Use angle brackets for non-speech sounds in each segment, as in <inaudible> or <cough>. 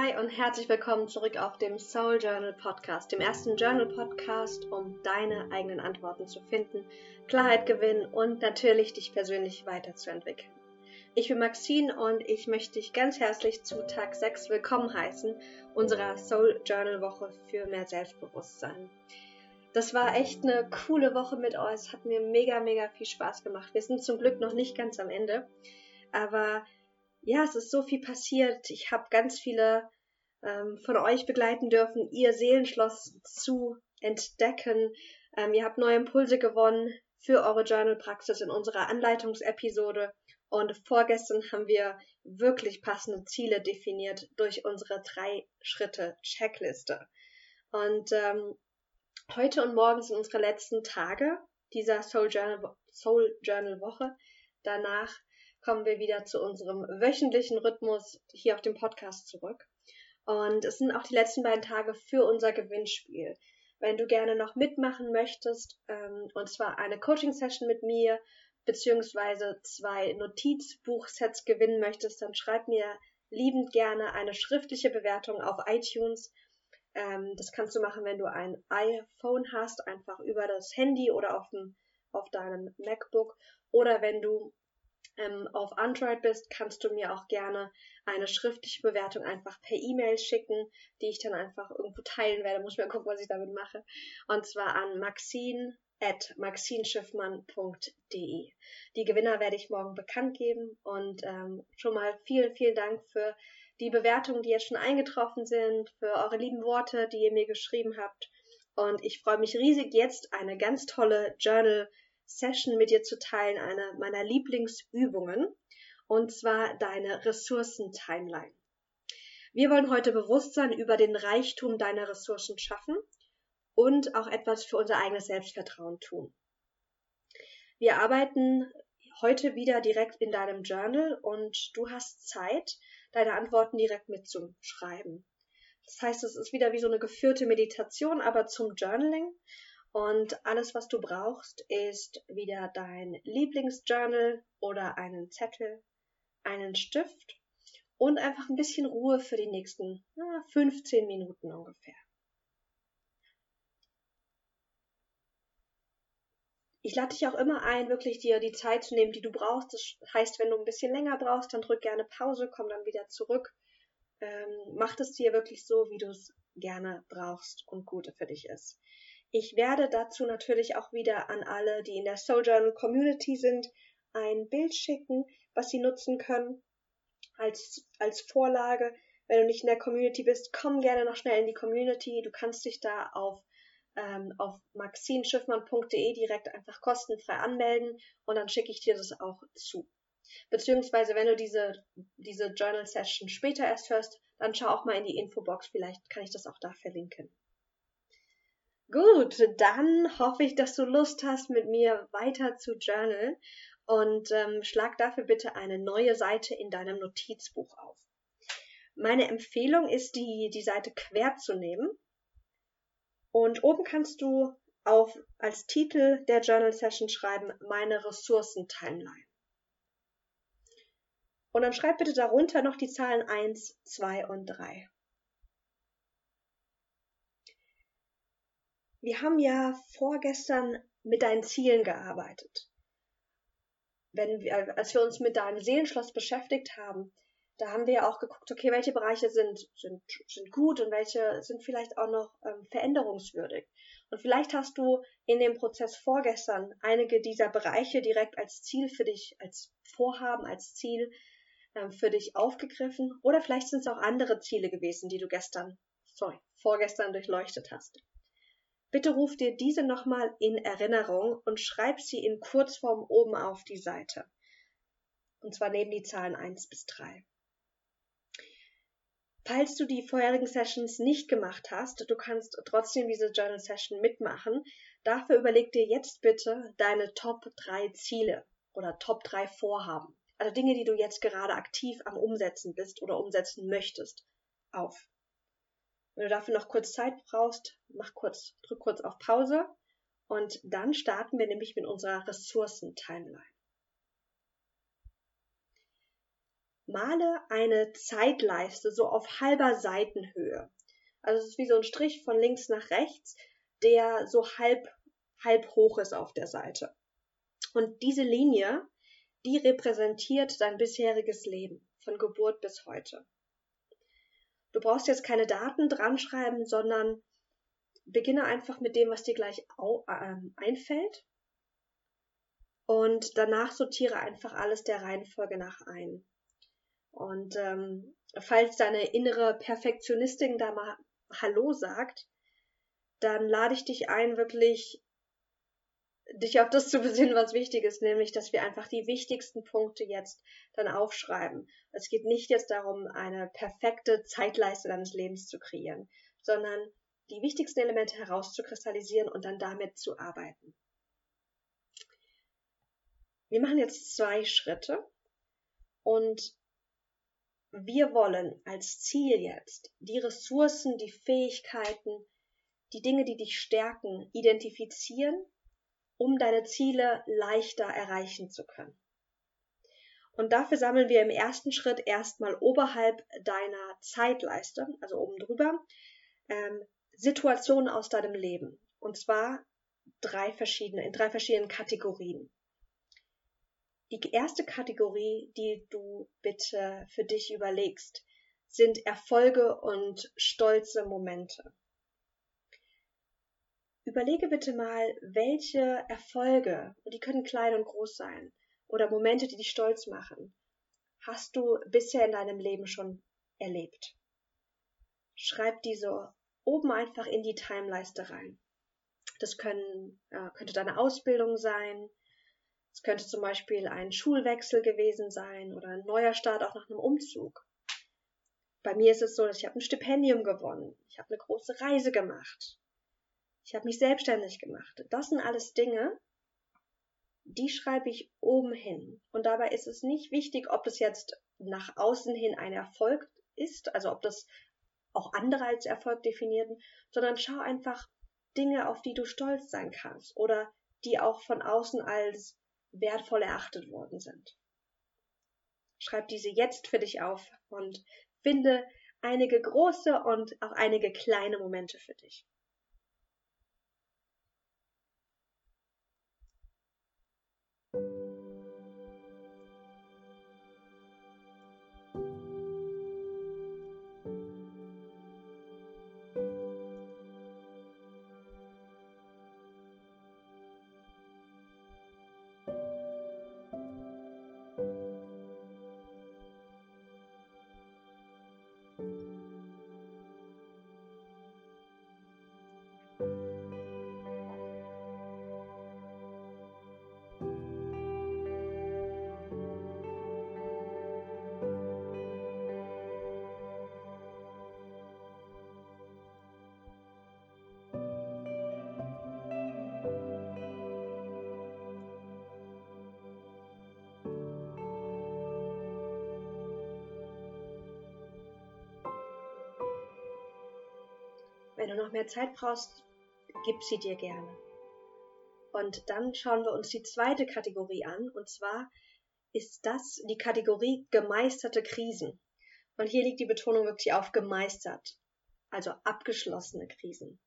Hi und herzlich willkommen zurück auf dem Soul Journal Podcast, dem ersten Journal Podcast, um deine eigenen Antworten zu finden, Klarheit gewinnen und natürlich dich persönlich weiterzuentwickeln. Ich bin Maxine und ich möchte dich ganz herzlich zu Tag 6 willkommen heißen, unserer Soul Journal Woche für mehr Selbstbewusstsein. Das war echt eine coole Woche mit euch. Es hat mir mega, mega viel Spaß gemacht. Wir sind zum Glück noch nicht ganz am Ende. Aber ja, es ist so viel passiert. Ich habe ganz viele ähm, von euch begleiten dürfen, ihr Seelenschloss zu entdecken. Ähm, ihr habt neue Impulse gewonnen für eure Journal-Praxis in unserer Anleitungsepisode. Und vorgestern haben wir wirklich passende Ziele definiert durch unsere drei Schritte Checkliste. Und ähm, heute und morgen sind unsere letzten Tage dieser Soul Journal, Soul Journal Woche. Danach kommen wir wieder zu unserem wöchentlichen Rhythmus hier auf dem Podcast zurück. Und es sind auch die letzten beiden Tage für unser Gewinnspiel. Wenn du gerne noch mitmachen möchtest, ähm, und zwar eine Coaching-Session mit mir, beziehungsweise zwei Notizbuchsets gewinnen möchtest, dann schreib mir liebend gerne eine schriftliche Bewertung auf iTunes. Ähm, das kannst du machen, wenn du ein iPhone hast, einfach über das Handy oder auf, dem, auf deinem MacBook. Oder wenn du ähm, auf Android bist, kannst du mir auch gerne eine schriftliche Bewertung einfach per E-Mail schicken, die ich dann einfach irgendwo teilen werde. Muss ich mal gucken, was ich damit mache. Und zwar an maxine at maxinschiffmann.de. Die Gewinner werde ich morgen bekannt geben und ähm, schon mal vielen, vielen Dank für die Bewertungen, die jetzt schon eingetroffen sind, für eure lieben Worte, die ihr mir geschrieben habt. Und ich freue mich riesig, jetzt eine ganz tolle Journal Session mit dir zu teilen, eine meiner Lieblingsübungen, und zwar deine Ressourcen-Timeline. Wir wollen heute Bewusstsein über den Reichtum deiner Ressourcen schaffen und auch etwas für unser eigenes Selbstvertrauen tun. Wir arbeiten heute wieder direkt in deinem Journal und du hast Zeit, deine Antworten direkt mitzuschreiben. Das heißt, es ist wieder wie so eine geführte Meditation, aber zum Journaling. Und alles, was du brauchst, ist wieder dein Lieblingsjournal oder einen Zettel, einen Stift und einfach ein bisschen Ruhe für die nächsten na, 15 Minuten ungefähr. Ich lade dich auch immer ein, wirklich dir die Zeit zu nehmen, die du brauchst. Das heißt, wenn du ein bisschen länger brauchst, dann drück gerne Pause, komm dann wieder zurück. Ähm, mach es dir wirklich so, wie du es gerne brauchst und gut für dich ist. Ich werde dazu natürlich auch wieder an alle, die in der Soul Journal Community sind, ein Bild schicken, was sie nutzen können als, als Vorlage. Wenn du nicht in der Community bist, komm gerne noch schnell in die Community. Du kannst dich da auf, ähm, auf maxinschiffmann.de direkt einfach kostenfrei anmelden und dann schicke ich dir das auch zu. Beziehungsweise, wenn du diese, diese Journal Session später erst hörst, dann schau auch mal in die Infobox. Vielleicht kann ich das auch da verlinken. Gut, dann hoffe ich, dass du Lust hast, mit mir weiter zu journalen und ähm, schlag dafür bitte eine neue Seite in deinem Notizbuch auf. Meine Empfehlung ist, die, die Seite quer zu nehmen und oben kannst du auf, als Titel der Journal Session schreiben, meine Ressourcen-Timeline. Und dann schreib bitte darunter noch die Zahlen 1, 2 und 3. wir haben ja vorgestern mit deinen Zielen gearbeitet. Wenn wir, als wir uns mit deinem Seelenschloss beschäftigt haben, da haben wir ja auch geguckt, okay, welche Bereiche sind, sind, sind gut und welche sind vielleicht auch noch ähm, veränderungswürdig. Und vielleicht hast du in dem Prozess vorgestern einige dieser Bereiche direkt als Ziel für dich, als Vorhaben, als Ziel ähm, für dich aufgegriffen. Oder vielleicht sind es auch andere Ziele gewesen, die du gestern, sorry, vorgestern durchleuchtet hast. Bitte ruf dir diese nochmal in Erinnerung und schreib sie in Kurzform oben auf die Seite. Und zwar neben die Zahlen 1 bis 3. Falls du die vorherigen Sessions nicht gemacht hast, du kannst trotzdem diese Journal Session mitmachen. Dafür überleg dir jetzt bitte deine Top 3 Ziele oder Top 3 Vorhaben. Also Dinge, die du jetzt gerade aktiv am Umsetzen bist oder umsetzen möchtest, auf. Wenn du dafür noch kurz Zeit brauchst, mach kurz, drück kurz auf Pause und dann starten wir nämlich mit unserer Ressourcen-Timeline. male eine Zeitleiste so auf halber Seitenhöhe. Also es ist wie so ein Strich von links nach rechts, der so halb, halb hoch ist auf der Seite. Und diese Linie, die repräsentiert dein bisheriges Leben, von Geburt bis heute. Du brauchst jetzt keine Daten dran schreiben, sondern beginne einfach mit dem, was dir gleich äh, einfällt. Und danach sortiere einfach alles der Reihenfolge nach ein. Und ähm, falls deine innere Perfektionistin da mal Hallo sagt, dann lade ich dich ein, wirklich dich auf das zu besinnen, was wichtig ist, nämlich, dass wir einfach die wichtigsten Punkte jetzt dann aufschreiben. Es geht nicht jetzt darum, eine perfekte Zeitleiste deines Lebens zu kreieren, sondern die wichtigsten Elemente herauszukristallisieren und dann damit zu arbeiten. Wir machen jetzt zwei Schritte und wir wollen als Ziel jetzt die Ressourcen, die Fähigkeiten, die Dinge, die dich stärken, identifizieren, um deine Ziele leichter erreichen zu können. Und dafür sammeln wir im ersten Schritt erstmal oberhalb deiner Zeitleiste, also oben drüber, ähm, Situationen aus deinem Leben. Und zwar drei verschiedene, in drei verschiedenen Kategorien. Die erste Kategorie, die du bitte für dich überlegst, sind Erfolge und stolze Momente. Überlege bitte mal, welche Erfolge, und die können klein und groß sein, oder Momente, die dich stolz machen, hast du bisher in deinem Leben schon erlebt. Schreib diese oben einfach in die Timeleiste rein. Das können, äh, könnte deine Ausbildung sein, es könnte zum Beispiel ein Schulwechsel gewesen sein oder ein neuer Start auch nach einem Umzug. Bei mir ist es so, dass ich habe ein Stipendium gewonnen. Ich habe eine große Reise gemacht. Ich habe mich selbstständig gemacht. Das sind alles Dinge, die schreibe ich oben hin. Und dabei ist es nicht wichtig, ob das jetzt nach außen hin ein Erfolg ist, also ob das auch andere als Erfolg definieren, sondern schau einfach Dinge, auf die du stolz sein kannst oder die auch von außen als wertvoll erachtet worden sind. Schreib diese jetzt für dich auf und finde einige große und auch einige kleine Momente für dich. Wenn du noch mehr Zeit brauchst, gib sie dir gerne. Und dann schauen wir uns die zweite Kategorie an, und zwar ist das die Kategorie gemeisterte Krisen. Und hier liegt die Betonung wirklich auf gemeistert, also abgeschlossene Krisen.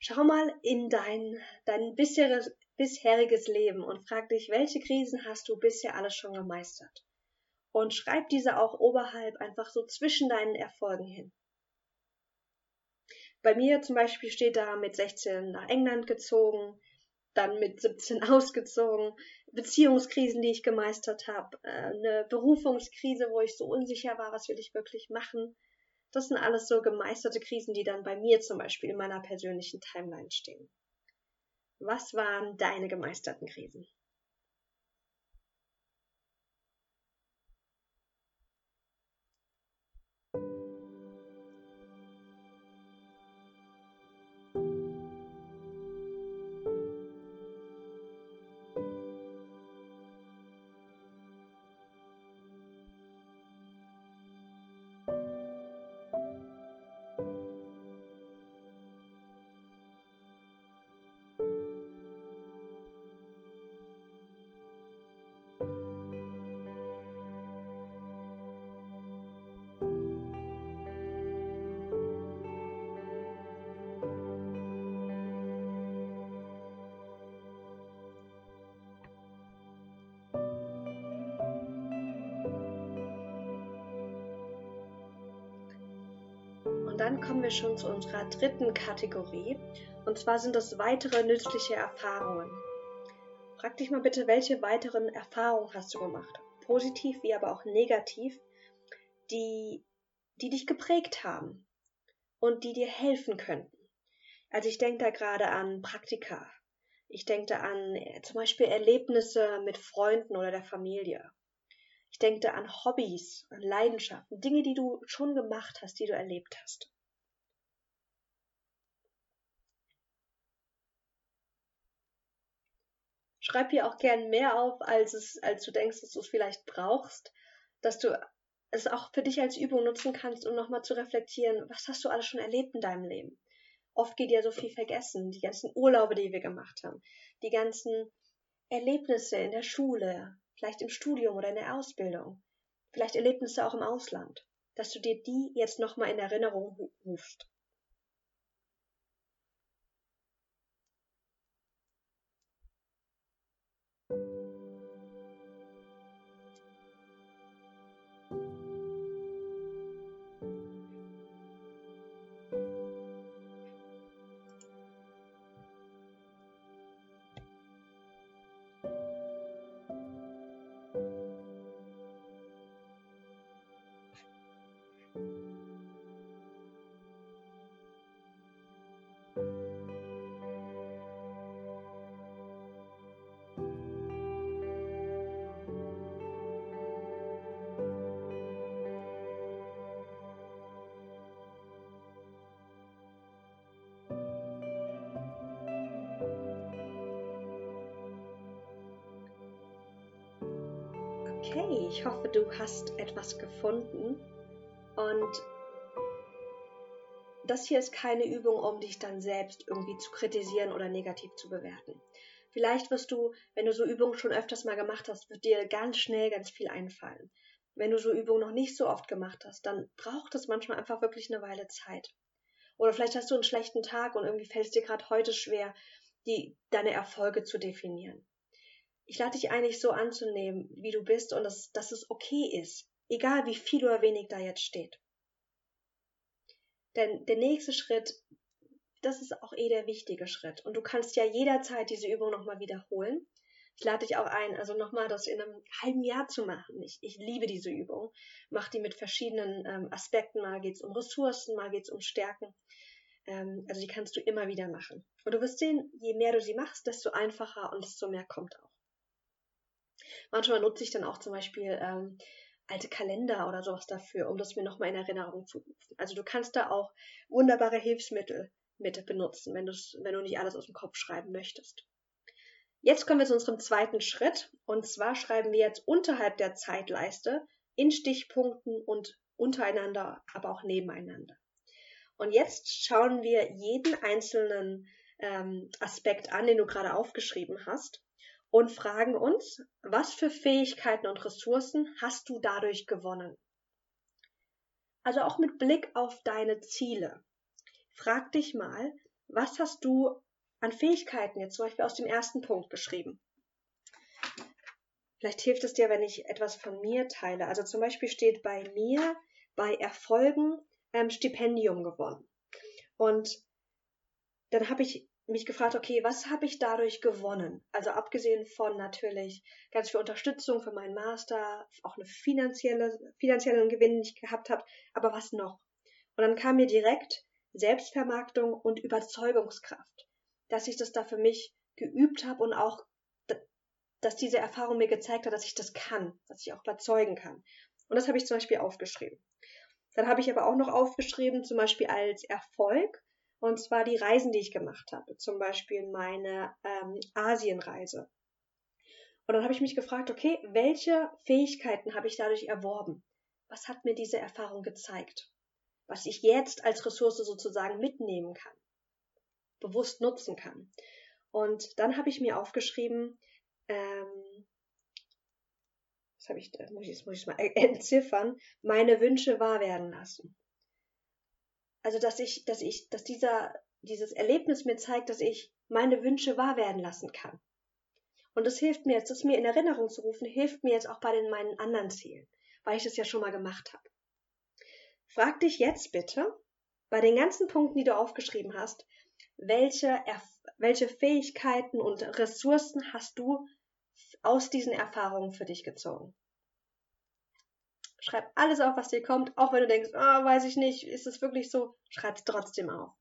Schau mal in dein, dein bisheriges, bisheriges Leben und frag dich, welche Krisen hast du bisher alles schon gemeistert? Und schreib diese auch oberhalb einfach so zwischen deinen Erfolgen hin. Bei mir zum Beispiel steht da mit 16 nach England gezogen, dann mit 17 <laughs> ausgezogen, Beziehungskrisen, die ich gemeistert habe, äh, eine Berufungskrise, wo ich so unsicher war, was will ich wirklich machen. Das sind alles so gemeisterte Krisen, die dann bei mir zum Beispiel in meiner persönlichen Timeline stehen. Was waren deine gemeisterten Krisen? Dann kommen wir schon zu unserer dritten Kategorie. Und zwar sind das weitere nützliche Erfahrungen. Frag dich mal bitte, welche weiteren Erfahrungen hast du gemacht? Positiv wie aber auch negativ, die, die dich geprägt haben und die dir helfen könnten. Also ich denke da gerade an Praktika. Ich denke da an äh, zum Beispiel Erlebnisse mit Freunden oder der Familie. Ich denke da an Hobbys, an Leidenschaften, Dinge, die du schon gemacht hast, die du erlebt hast. Schreib hier auch gern mehr auf, als, es, als du denkst, dass du es vielleicht brauchst, dass du es auch für dich als Übung nutzen kannst, um nochmal zu reflektieren, was hast du alles schon erlebt in deinem Leben? Oft geht ja so viel vergessen, die ganzen Urlaube, die wir gemacht haben, die ganzen Erlebnisse in der Schule, vielleicht im Studium oder in der Ausbildung, vielleicht Erlebnisse auch im Ausland, dass du dir die jetzt nochmal in Erinnerung rufst. Okay, ich hoffe, du hast etwas gefunden. Und das hier ist keine Übung, um dich dann selbst irgendwie zu kritisieren oder negativ zu bewerten. Vielleicht wirst du, wenn du so Übungen schon öfters mal gemacht hast, wird dir ganz schnell ganz viel einfallen. Wenn du so Übungen noch nicht so oft gemacht hast, dann braucht es manchmal einfach wirklich eine Weile Zeit. Oder vielleicht hast du einen schlechten Tag und irgendwie fällt es dir gerade heute schwer, die, deine Erfolge zu definieren ich lade dich eigentlich so anzunehmen, wie du bist und dass, dass es okay ist, egal wie viel oder wenig da jetzt steht. Denn der nächste Schritt, das ist auch eh der wichtige Schritt. Und du kannst ja jederzeit diese Übung nochmal wiederholen. Ich lade dich auch ein, also nochmal das in einem halben Jahr zu machen. Ich, ich liebe diese Übung. Mach die mit verschiedenen ähm, Aspekten. Mal geht es um Ressourcen, mal geht es um Stärken. Ähm, also die kannst du immer wieder machen. Und du wirst sehen, je mehr du sie machst, desto einfacher und desto mehr kommt auch. Manchmal nutze ich dann auch zum Beispiel ähm, alte Kalender oder sowas dafür, um das mir nochmal in Erinnerung zu rufen. Also du kannst da auch wunderbare Hilfsmittel mit benutzen, wenn, wenn du nicht alles aus dem Kopf schreiben möchtest. Jetzt kommen wir zu unserem zweiten Schritt. Und zwar schreiben wir jetzt unterhalb der Zeitleiste in Stichpunkten und untereinander, aber auch nebeneinander. Und jetzt schauen wir jeden einzelnen ähm, Aspekt an, den du gerade aufgeschrieben hast und fragen uns, was für Fähigkeiten und Ressourcen hast du dadurch gewonnen? Also auch mit Blick auf deine Ziele. Frag dich mal, was hast du an Fähigkeiten jetzt zum Beispiel aus dem ersten Punkt geschrieben? Vielleicht hilft es dir, wenn ich etwas von mir teile. Also zum Beispiel steht bei mir bei Erfolgen ähm, Stipendium gewonnen. Und dann habe ich mich gefragt, okay, was habe ich dadurch gewonnen? Also abgesehen von natürlich ganz viel Unterstützung für meinen Master, auch eine finanzielle, finanziellen Gewinn, den ich gehabt habe, aber was noch? Und dann kam mir direkt Selbstvermarktung und Überzeugungskraft, dass ich das da für mich geübt habe und auch, dass diese Erfahrung mir gezeigt hat, dass ich das kann, dass ich auch überzeugen kann. Und das habe ich zum Beispiel aufgeschrieben. Dann habe ich aber auch noch aufgeschrieben, zum Beispiel als Erfolg, und zwar die Reisen, die ich gemacht habe. Zum Beispiel meine ähm, Asienreise. Und dann habe ich mich gefragt, okay, welche Fähigkeiten habe ich dadurch erworben? Was hat mir diese Erfahrung gezeigt? Was ich jetzt als Ressource sozusagen mitnehmen kann, bewusst nutzen kann. Und dann habe ich mir aufgeschrieben, ähm, das habe ich, das muss ich, muss mal <laughs> entziffern, meine Wünsche wahr werden lassen also dass ich, dass ich, dass dieser, dieses Erlebnis mir zeigt, dass ich meine Wünsche wahr werden lassen kann. Und das hilft mir jetzt, das mir in Erinnerung zu rufen, hilft mir jetzt auch bei den meinen anderen Zielen, weil ich das ja schon mal gemacht habe. Frag dich jetzt bitte, bei den ganzen Punkten, die du aufgeschrieben hast, welche, welche Fähigkeiten und Ressourcen hast du aus diesen Erfahrungen für dich gezogen? Schreib alles auf, was dir kommt, auch wenn du denkst, oh, weiß ich nicht, ist es wirklich so? Schreib es trotzdem auf.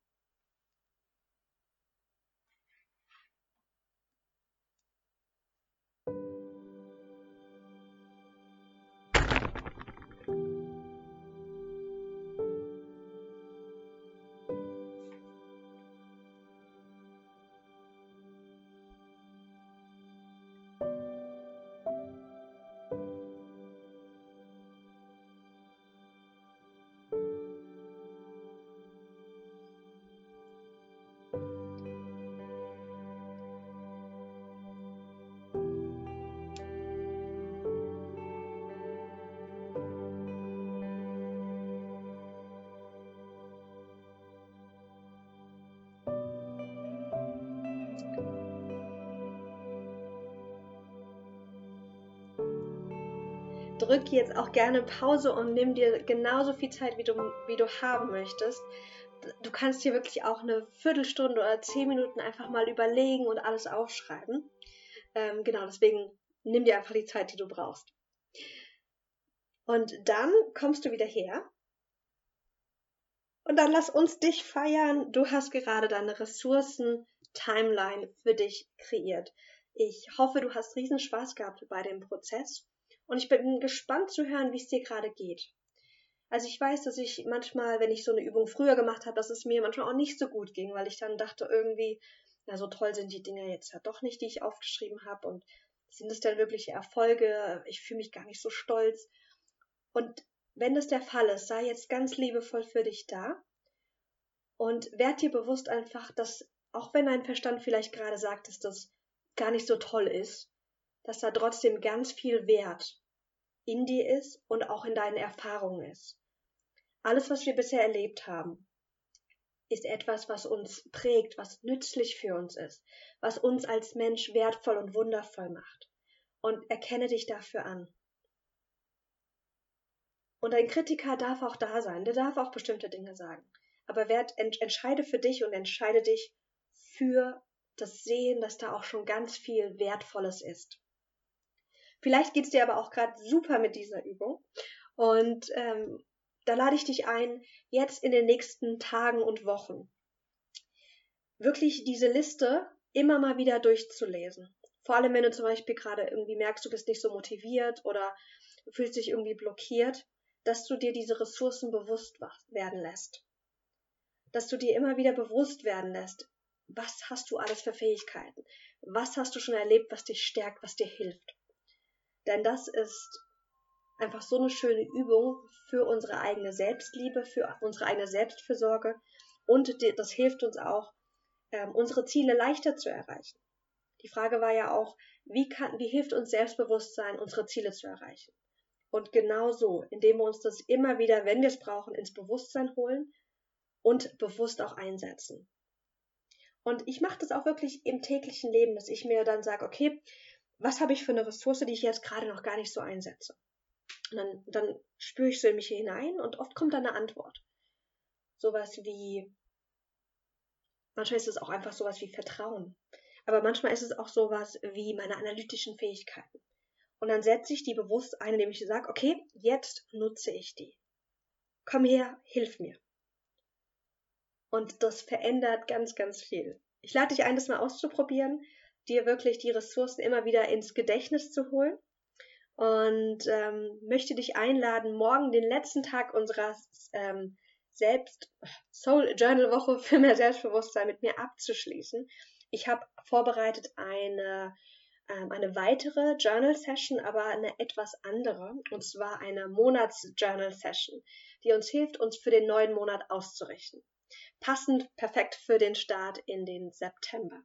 Drück jetzt auch gerne Pause und nimm dir genauso viel Zeit, wie du, wie du haben möchtest. Du kannst hier wirklich auch eine Viertelstunde oder zehn Minuten einfach mal überlegen und alles aufschreiben. Ähm, genau, deswegen nimm dir einfach die Zeit, die du brauchst. Und dann kommst du wieder her. Und dann lass uns dich feiern. Du hast gerade deine Ressourcen-Timeline für dich kreiert. Ich hoffe, du hast riesen Spaß gehabt bei dem Prozess. Und ich bin gespannt zu hören, wie es dir gerade geht. Also ich weiß, dass ich manchmal, wenn ich so eine Übung früher gemacht habe, dass es mir manchmal auch nicht so gut ging, weil ich dann dachte irgendwie, na so toll sind die Dinge jetzt ja doch nicht, die ich aufgeschrieben habe und sind es denn wirkliche Erfolge? Ich fühle mich gar nicht so stolz. Und wenn das der Fall ist, sei jetzt ganz liebevoll für dich da und werd dir bewusst einfach, dass auch wenn dein Verstand vielleicht gerade sagt, dass das gar nicht so toll ist, dass da trotzdem ganz viel Wert in dir ist und auch in deinen Erfahrungen ist. Alles, was wir bisher erlebt haben, ist etwas, was uns prägt, was nützlich für uns ist, was uns als Mensch wertvoll und wundervoll macht. Und erkenne dich dafür an. Und ein Kritiker darf auch da sein, der darf auch bestimmte Dinge sagen. Aber werd, entscheide für dich und entscheide dich für das Sehen, dass da auch schon ganz viel Wertvolles ist. Vielleicht geht es dir aber auch gerade super mit dieser Übung. Und ähm, da lade ich dich ein, jetzt in den nächsten Tagen und Wochen wirklich diese Liste immer mal wieder durchzulesen. Vor allem, wenn du zum Beispiel gerade irgendwie merkst, du bist nicht so motiviert oder fühlst dich irgendwie blockiert, dass du dir diese Ressourcen bewusst werden lässt. Dass du dir immer wieder bewusst werden lässt, was hast du alles für Fähigkeiten? Was hast du schon erlebt, was dich stärkt, was dir hilft? Denn das ist einfach so eine schöne Übung für unsere eigene Selbstliebe, für unsere eigene Selbstfürsorge und das hilft uns auch, ähm, unsere Ziele leichter zu erreichen. Die Frage war ja auch, wie, kann, wie hilft uns Selbstbewusstsein, unsere Ziele zu erreichen? Und genau so, indem wir uns das immer wieder, wenn wir es brauchen, ins Bewusstsein holen und bewusst auch einsetzen. Und ich mache das auch wirklich im täglichen Leben, dass ich mir dann sage, okay, was habe ich für eine Ressource, die ich jetzt gerade noch gar nicht so einsetze? Und dann, dann spüre ich so in mich hinein und oft kommt dann eine Antwort. Sowas wie, manchmal ist es auch einfach sowas wie Vertrauen. Aber manchmal ist es auch sowas wie meine analytischen Fähigkeiten. Und dann setze ich die bewusst ein, indem ich sage, okay, jetzt nutze ich die. Komm her, hilf mir. Und das verändert ganz, ganz viel. Ich lade dich ein, das mal auszuprobieren dir wirklich die Ressourcen immer wieder ins Gedächtnis zu holen und ähm, möchte dich einladen, morgen den letzten Tag unserer ähm, Selbst Soul Journal Woche für mehr Selbstbewusstsein mit mir abzuschließen. Ich habe vorbereitet eine ähm, eine weitere Journal Session, aber eine etwas andere, und zwar eine Monats Journal Session, die uns hilft, uns für den neuen Monat auszurichten. Passend perfekt für den Start in den September.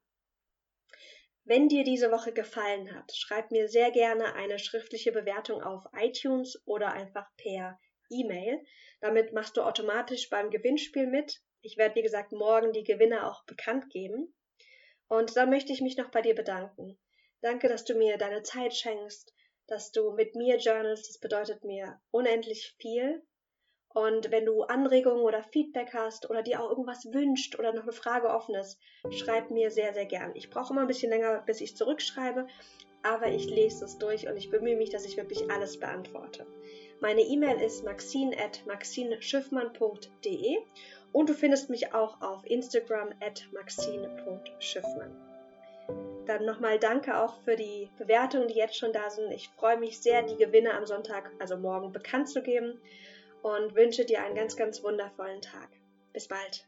Wenn dir diese Woche gefallen hat, schreib mir sehr gerne eine schriftliche Bewertung auf iTunes oder einfach per E-Mail. Damit machst du automatisch beim Gewinnspiel mit. Ich werde, wie gesagt, morgen die Gewinner auch bekannt geben. Und dann möchte ich mich noch bei dir bedanken. Danke, dass du mir deine Zeit schenkst, dass du mit mir journalst. Das bedeutet mir unendlich viel. Und wenn du Anregungen oder Feedback hast oder dir auch irgendwas wünscht oder noch eine Frage offen ist, schreib mir sehr, sehr gern. Ich brauche immer ein bisschen länger, bis ich zurückschreibe, aber ich lese es durch und ich bemühe mich, dass ich wirklich alles beantworte. Meine E-Mail ist maxine.maxineschiffmann.de und du findest mich auch auf Instagram at maxine.schiffmann. Dann nochmal danke auch für die Bewertungen, die jetzt schon da sind. Ich freue mich sehr, die Gewinne am Sonntag, also morgen, bekannt zu geben und wünsche dir einen ganz, ganz wundervollen Tag. Bis bald.